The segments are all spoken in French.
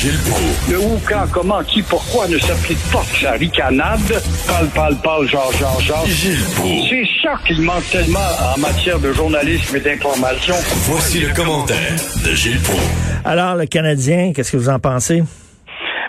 Gilles Proulx. Le où, quand, comment, qui, pourquoi ne s'applique pas sa ricanade? Parle, parle, parle, genre, genre, genre. Gilles Proulx. C'est ça qu'il manque tellement en matière de journalisme et d'information. Voici le commentaire de Gilles Proulx. Alors, le Canadien, qu'est-ce que vous en pensez?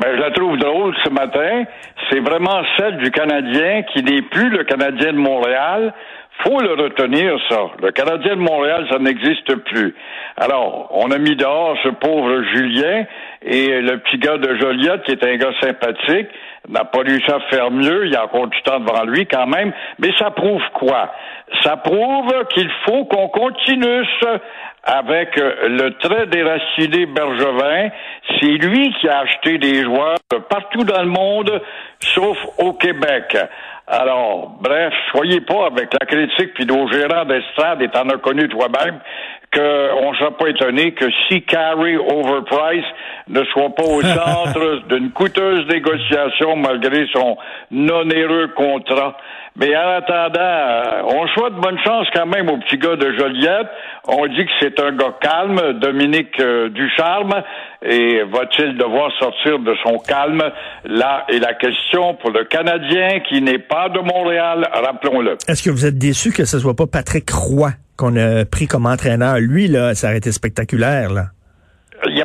Ben, je la trouve drôle ce matin. C'est vraiment celle du Canadien qui n'est plus le Canadien de Montréal. Faut le retenir, ça. Le Canadien de Montréal, ça n'existe plus. Alors, on a mis dehors ce pauvre Julien et le petit gars de Joliette, qui est un gars sympathique, n'a pas réussi à faire mieux. Il y a encore du temps devant lui quand même. Mais ça prouve quoi? Ça prouve qu'il faut qu'on continue avec le très déraciné Bergevin. C'est lui qui a acheté des joueurs partout dans le monde, sauf au Québec. Alors, bref, soyez pas avec la critique puis nos gérants d'estrade, et t'en as connu toi-même, qu'on ne soit pas étonné que si Carrie Overprice ne soit pas au centre d'une coûteuse négociation malgré son onéreux contrat. Mais en attendant, euh, on souhaite bonne chance quand même au petit gars de Joliette. On dit que c'est un gars calme, Dominique euh, Ducharme, et va-t-il devoir sortir de son calme? Là est la question pour le Canadien qui n'est pas de Montréal, rappelons-le. Est-ce que vous êtes déçu que ce soit pas Patrick Roy qu'on a pris comme entraîneur? Lui, là, ça aurait été spectaculaire, là.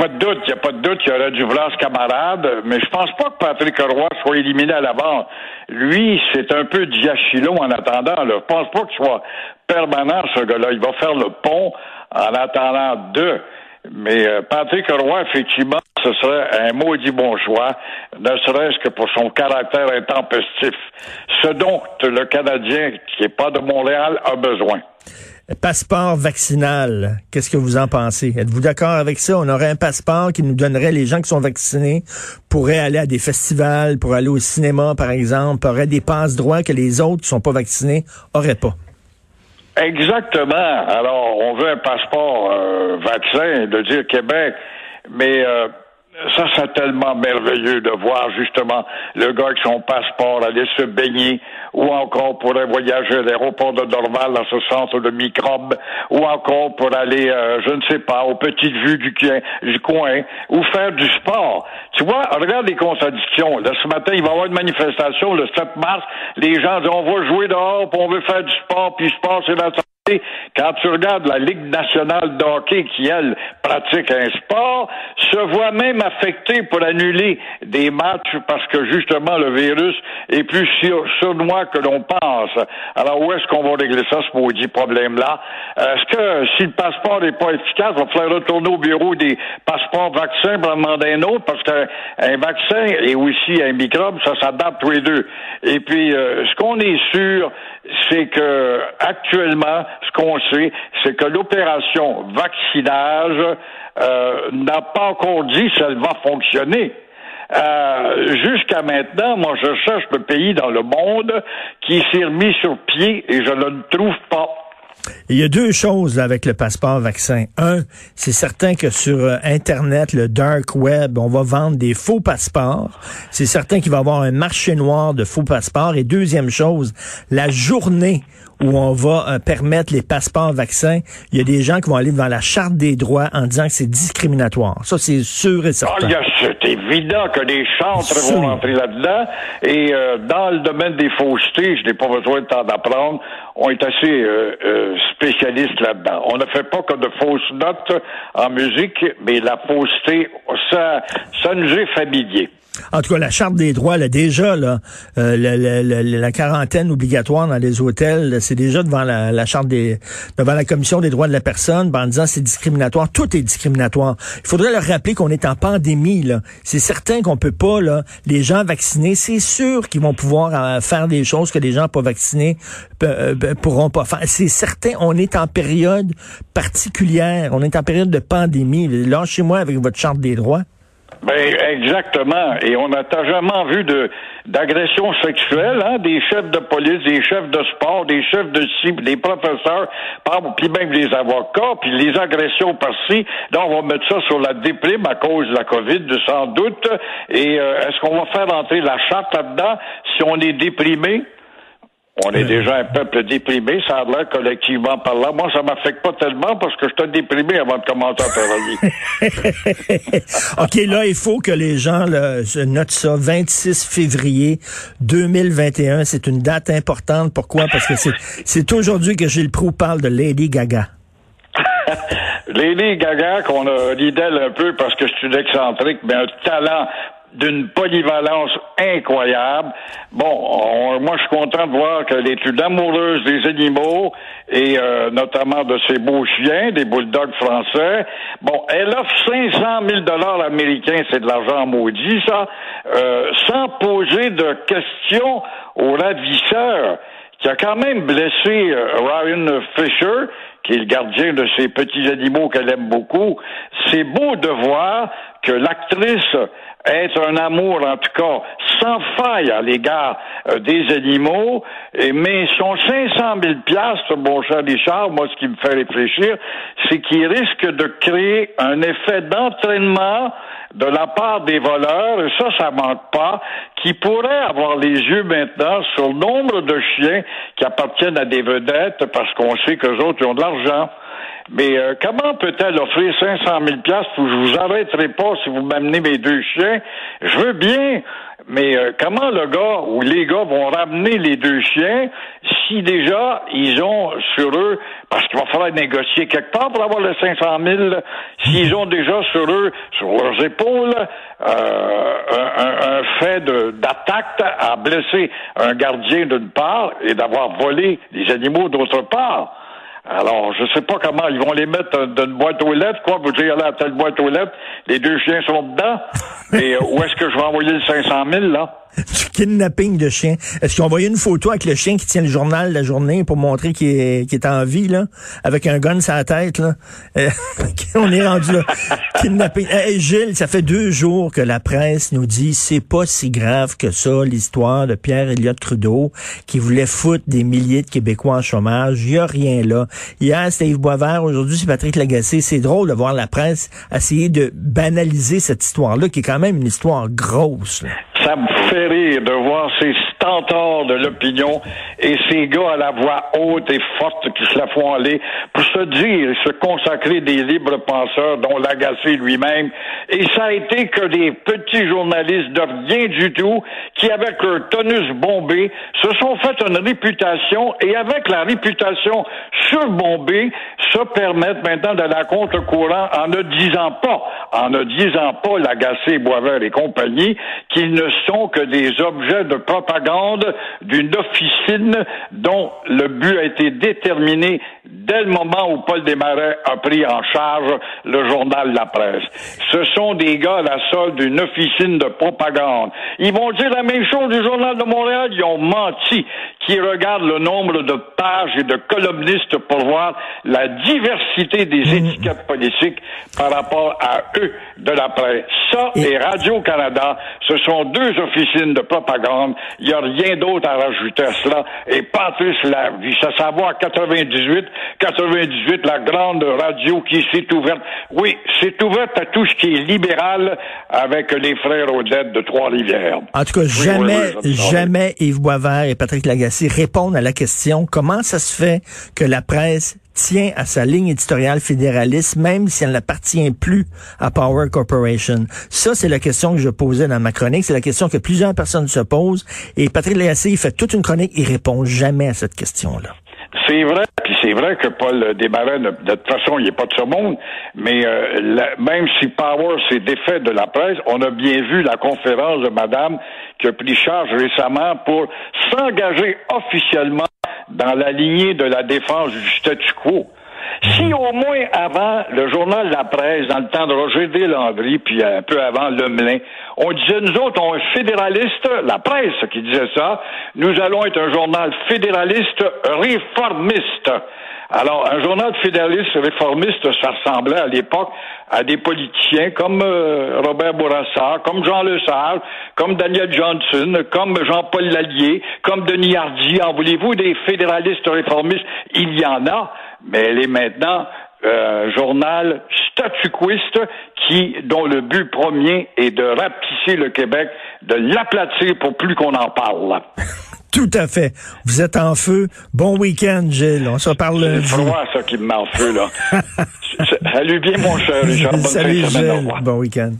Pas de doute, il n'y a pas de doute qu'il y aurait du vouloir camarade, mais je pense pas que Patrick Roy soit éliminé à l'avant. Lui, c'est un peu diachilo en attendant. Là. Je pense pas qu'il soit permanent, ce gars-là. Il va faire le pont en attendant deux. Mais euh, Patrick Roy, effectivement, ce serait un maudit bon choix, ne serait-ce que pour son caractère intempestif. Ce dont le Canadien, qui n'est pas de Montréal, a besoin. Passeport vaccinal, qu'est-ce que vous en pensez? Êtes-vous d'accord avec ça? On aurait un passeport qui nous donnerait les gens qui sont vaccinés pourraient aller à des festivals, pour aller au cinéma, par exemple, auraient des passes droits que les autres qui sont pas vaccinés auraient pas. Exactement. Alors, on veut un passeport euh, vaccin de dire Québec, mais euh, ça, c'est tellement merveilleux de voir justement le gars avec son passeport aller se baigner, ou encore pour voyager à l'aéroport de Dorval dans ce centre de microbes, ou encore pour aller, euh, je ne sais pas, aux petites vues du, coin, ou faire du sport. Tu vois, regarde les contradictions. Là, ce matin, il va y avoir une manifestation le 7 mars. Les gens disent on va jouer dehors, on veut faire du sport, puis sport, c'est la quand tu regardes la Ligue nationale de hockey qui, elle, pratique un sport, se voit même affectée pour annuler des matchs parce que justement le virus est plus sournois que l'on pense. Alors où est-ce qu'on va régler ça, ce maudit problème-là? Est-ce que si le passeport n'est pas efficace, il va falloir retourner au bureau des passeports vaccins pour demander un autre parce qu'un vaccin et aussi un microbe, ça s'adapte tous les deux. Et puis, euh, ce qu'on est sûr, c'est que actuellement, ce qu'on sait, c'est que l'opération vaccinage euh, n'a pas encore dit si elle va fonctionner. Euh, jusqu'à maintenant, moi, je cherche le pays dans le monde qui s'est remis sur pied et je ne le trouve pas. Il y a deux choses avec le passeport vaccin. Un, c'est certain que sur euh, Internet, le dark web, on va vendre des faux passeports. C'est certain qu'il va y avoir un marché noir de faux passeports. Et deuxième chose, la journée où on va euh, permettre les passeports vaccins, il y a des gens qui vont aller devant la charte des droits en disant que c'est discriminatoire. Ça, c'est sûr et certain. Ah, c'est évident que les chantres vont rentrer là-dedans. Et euh, dans le domaine des faussetés, je n'ai pas besoin de temps d'apprendre, on est assez euh, euh, spécialiste là-dedans. On ne fait pas que de fausses notes en musique, mais la fausseté, ça, ça nous est familier. En tout cas, la charte des droits, là, déjà, là, euh, la, quarantaine obligatoire dans les hôtels, c'est déjà devant la, charte des, devant la commission des droits de la personne, ben, en disant c'est discriminatoire. Tout est discriminatoire. Il faudrait leur rappeler qu'on est en pandémie. Là, c'est certain qu'on peut pas là, les gens vaccinés, c'est sûr qu'ils vont pouvoir euh, faire des choses que les gens pas vaccinés euh, pourront pas faire. C'est certain, on est en période particulière. On est en période de pandémie. Lâchez-moi avec votre charte des droits. Ben exactement. Et on n'a jamais vu de d'agression sexuelle, hein, des chefs de police, des chefs de sport, des chefs de cible, des professeurs, puis même les avocats, puis les agressions par-ci. Là, on va mettre ça sur la déprime à cause de la COVID, sans doute. Et euh, est-ce qu'on va faire entrer la charte là-dedans si on est déprimé? On est déjà un peuple déprimé, ça a l'air collectivement par là. Moi, ça m'affecte pas tellement parce que je suis déprimé avant de commencer à travailler. OK, là, il faut que les gens là, notent ça. 26 février 2021, c'est une date importante. Pourquoi? Parce que c'est aujourd'hui que Gilles Proux parle de Lady Gaga. Lady Gaga, qu'on a dit d'elle un peu parce que c'est une excentrique, mais un talent d'une polyvalence incroyable. Bon, moi je suis content de voir qu'elle est une amoureuse des animaux et euh, notamment de ses beaux chiens, des bulldogs français. Bon, elle offre 500 000 dollars américains, c'est de l'argent maudit ça, euh, sans poser de questions au ravisseur qui a quand même blessé euh, Ryan Fisher, qui est le gardien de ces petits animaux qu'elle aime beaucoup. C'est beau de voir que l'actrice est un amour, en tout cas, sans faille à l'égard euh, des animaux, mais son 500 000 piastres, mon cher Richard, moi, ce qui me fait réfléchir, c'est qu'il risque de créer un effet d'entraînement de la part des voleurs, et ça, ça manque pas, qui pourraient avoir les yeux maintenant sur le nombre de chiens qui appartiennent à des vedettes parce qu'on sait que autres ont de l'argent. Mais euh, comment peut-elle offrir 500 000 piastres où je vous arrêterai pas si vous m'amenez mes deux chiens? Je veux bien, mais euh, comment le gars ou les gars vont ramener les deux chiens si déjà ils ont sur eux, parce qu'il va falloir négocier quelque part pour avoir les 500 000, s'ils ont déjà sur eux, sur leurs épaules, euh, un, un, fait d'attaque à blesser un gardien d'une part et d'avoir volé les animaux d'autre part? Alors, je sais pas comment ils vont les mettre dans une boîte aux lettres, quoi. Vous dire, là, à telle boîte aux lettres, les deux chiens sont dedans. Et euh, où est-ce que je vais envoyer le 500 000, là? du kidnapping de chien. Est-ce qu'ils ont envoyé une photo avec le chien qui tient le journal la journée pour montrer qu'il est, est, en vie, là, avec un gun sur la tête, là? Euh, on est rendu là. kidnapping. Hey, Gilles, ça fait deux jours que la presse nous dit c'est pas si grave que ça, l'histoire de Pierre Elliott Trudeau, qui voulait foutre des milliers de Québécois en chômage. Il y a rien là. Hier, c'était Yves Boisvert. Aujourd'hui, c'est Patrick Lagacé. C'est drôle de voir la presse essayer de banaliser cette histoire-là, qui est quand même une histoire grosse. Là ça me fait rire de voir ces stentors de l'opinion et ces gars à la voix haute et forte qui se la font aller pour se dire et se consacrer des libres penseurs dont l'agacé lui-même. Et ça a été que des petits journalistes de rien du tout qui, avec leur tonus bombé, se sont fait une réputation et avec la réputation surbombée, se permettent maintenant de la contre-courant en ne disant pas, en ne disant pas l'agacé, Boisvert et compagnie, qu'ils ne sont que des objets de propagande d'une officine dont le but a été déterminé dès le moment où Paul Desmarais a pris en charge le journal La Presse. Ce sont des gars à la solde d'une officine de propagande. Ils vont dire la même chose du journal de Montréal. Ils ont menti. Qui regardent le nombre de pages et de columnistes pour voir la diversité des mmh. étiquettes politiques par rapport à eux de la presse. Ça et Radio-Canada, ce sont deux officines de propagande. Il n'y a rien d'autre à rajouter à cela. Et Patrice l'a vu. Ça savoir 98, 98, la grande radio qui s'est ouverte. Oui, c'est ouverte à tout ce qui est libéral avec les frères Odette de Trois-Rivières. En tout cas, jamais, jamais Yves Boisvert et Patrick Lagacé répondent à la question comment ça se fait que la presse tient à sa ligne éditoriale fédéraliste, même si elle n'appartient plus à Power Corporation? Ça, c'est la question que je posais dans ma chronique. C'est la question que plusieurs personnes se posent. Et Patrick Lagacé, il fait toute une chronique, il répond jamais à cette question-là. C'est vrai, puis c'est vrai que Paul Desmarais, de, toute façon, il n'est pas de ce monde, mais euh, même si Power s'est défait de la presse, on a bien vu la conférence de Madame qui a pris charge récemment pour s'engager officiellement dans la lignée de la défense du statu quo. Si au moins avant le journal La Presse, dans le temps de Roger Deslandry, puis un peu avant Lemelin, on disait, nous autres, on est fédéralistes, la presse qui disait ça, nous allons être un journal fédéraliste réformiste. Alors, un journal fédéraliste réformiste, ça ressemblait à l'époque à des politiciens comme euh, Robert Bourassa, comme Jean Lesage, comme Daniel Johnson, comme Jean-Paul Lallier, comme Denis Hardy. En voulez-vous des fédéralistes réformistes? Il y en a, mais elle est maintenant euh, journal statuquiste qui, dont le but premier est de rapetisser le Québec, de l'aplatir pour plus qu'on en parle. Tout à fait. Vous êtes en feu. Bon week-end, Gilles. On se C'est lundi. froid, ça, qui me met en feu, là. Salut bien, mon cher Richard. Bonne Salut, Gilles. Bon week-end.